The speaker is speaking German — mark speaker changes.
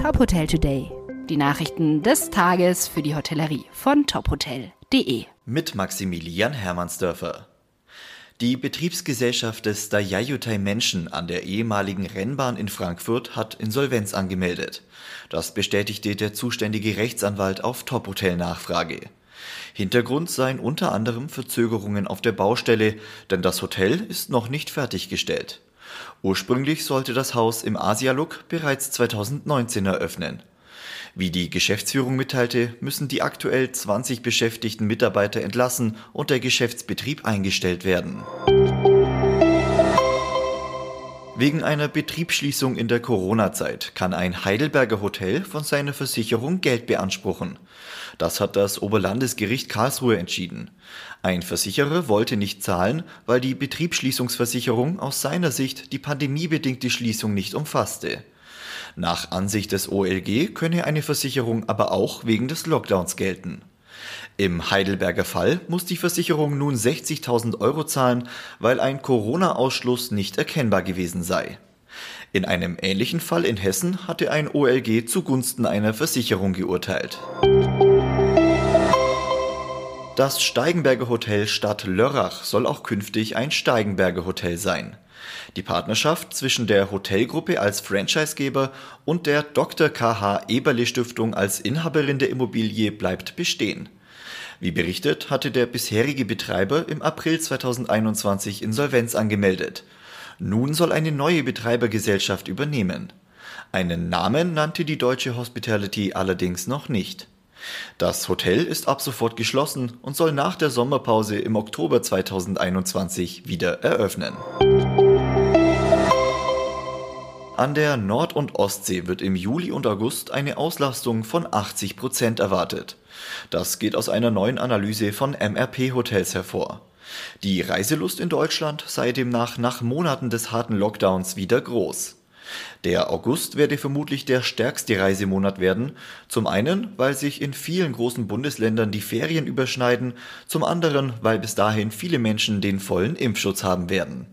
Speaker 1: Top Hotel Today. Die Nachrichten des Tages für die Hotellerie von tophotel.de.
Speaker 2: Mit Maximilian Hermannsdörfer. Die Betriebsgesellschaft des Dayayutai Menschen an der ehemaligen Rennbahn in Frankfurt hat Insolvenz angemeldet. Das bestätigte der zuständige Rechtsanwalt auf Top Hotel Nachfrage. Hintergrund seien unter anderem Verzögerungen auf der Baustelle, denn das Hotel ist noch nicht fertiggestellt. Ursprünglich sollte das Haus im Asialook bereits 2019 eröffnen. Wie die Geschäftsführung mitteilte, müssen die aktuell 20 beschäftigten Mitarbeiter entlassen und der Geschäftsbetrieb eingestellt werden. Wegen einer Betriebsschließung in der Corona-Zeit kann ein Heidelberger Hotel von seiner Versicherung Geld beanspruchen. Das hat das Oberlandesgericht Karlsruhe entschieden. Ein Versicherer wollte nicht zahlen, weil die Betriebsschließungsversicherung aus seiner Sicht die pandemiebedingte Schließung nicht umfasste. Nach Ansicht des OLG könne eine Versicherung aber auch wegen des Lockdowns gelten. Im Heidelberger Fall muss die Versicherung nun 60.000 Euro zahlen, weil ein Corona-Ausschluss nicht erkennbar gewesen sei. In einem ähnlichen Fall in Hessen hatte ein OLG zugunsten einer Versicherung geurteilt. Das Steigenberger Hotel Stadt Lörrach soll auch künftig ein Steigenberger Hotel sein. Die Partnerschaft zwischen der Hotelgruppe als Franchisegeber und der Dr. KH Eberle Stiftung als Inhaberin der Immobilie bleibt bestehen. Wie berichtet, hatte der bisherige Betreiber im April 2021 Insolvenz angemeldet. Nun soll eine neue Betreibergesellschaft übernehmen. Einen Namen nannte die deutsche Hospitality allerdings noch nicht. Das Hotel ist ab sofort geschlossen und soll nach der Sommerpause im Oktober 2021 wieder eröffnen. An der Nord- und Ostsee wird im Juli und August eine Auslastung von 80 Prozent erwartet. Das geht aus einer neuen Analyse von MRP Hotels hervor. Die Reiselust in Deutschland sei demnach nach Monaten des harten Lockdowns wieder groß. Der August werde vermutlich der stärkste Reisemonat werden, zum einen, weil sich in vielen großen Bundesländern die Ferien überschneiden, zum anderen, weil bis dahin viele Menschen den vollen Impfschutz haben werden.